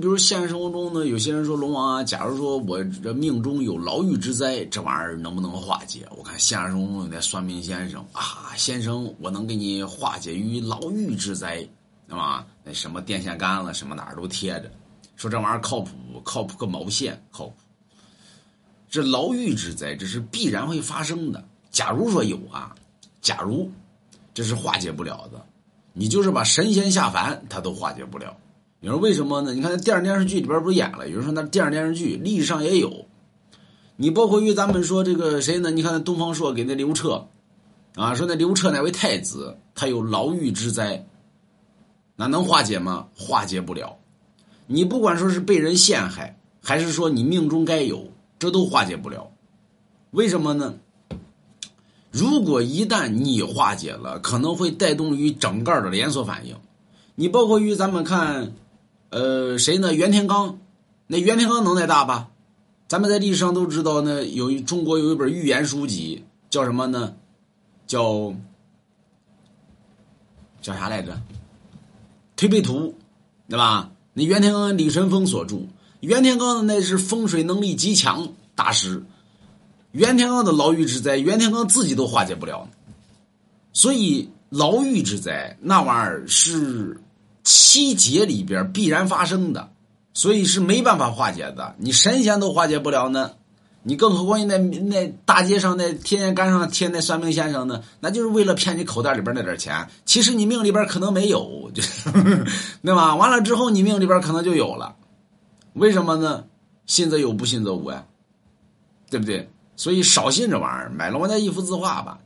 比如现实生活中呢，有些人说龙王啊，假如说我这命中有牢狱之灾，这玩意儿能不能化解？我看现实生活中有那算命先生啊，先生，我能给你化解于牢狱之灾，对吧？那什么电线杆了什么哪儿都贴着，说这玩意儿靠谱，靠谱个毛线，靠谱。这牢狱之灾，这是必然会发生的。假如说有啊，假如这是化解不了的，你就是把神仙下凡，他都化解不了。你说为什么呢？你看那电视电视剧里边不是演了？有人说那电视电视剧历史上也有。你包括于咱们说这个谁呢？你看那东方朔给那刘彻，啊，说那刘彻那位太子他有牢狱之灾，那能化解吗？化解不了。你不管说是被人陷害，还是说你命中该有，这都化解不了。为什么呢？如果一旦你化解了，可能会带动于整个的连锁反应。你包括于咱们看。呃，谁呢？袁天罡，那袁天罡能耐大吧？咱们在历史上都知道呢，有一中国有一本预言书籍，叫什么呢？叫叫啥来着？《推背图》，对吧？那袁天罡李淳风所著，袁天罡的那是风水能力极强大师。袁天罡的牢狱之灾，袁天罡自己都化解不了，所以牢狱之灾那玩意儿是。七劫里边必然发生的，所以是没办法化解的。你神仙都化解不了呢，你更何况那那大街上那天天杆上贴那算命先生呢？那就是为了骗你口袋里边那点钱。其实你命里边可能没有，对吧？完了之后你命里边可能就有了，为什么呢？信则有，不信则无呀，对不对？所以少信这玩意儿，买了我那一幅字画吧。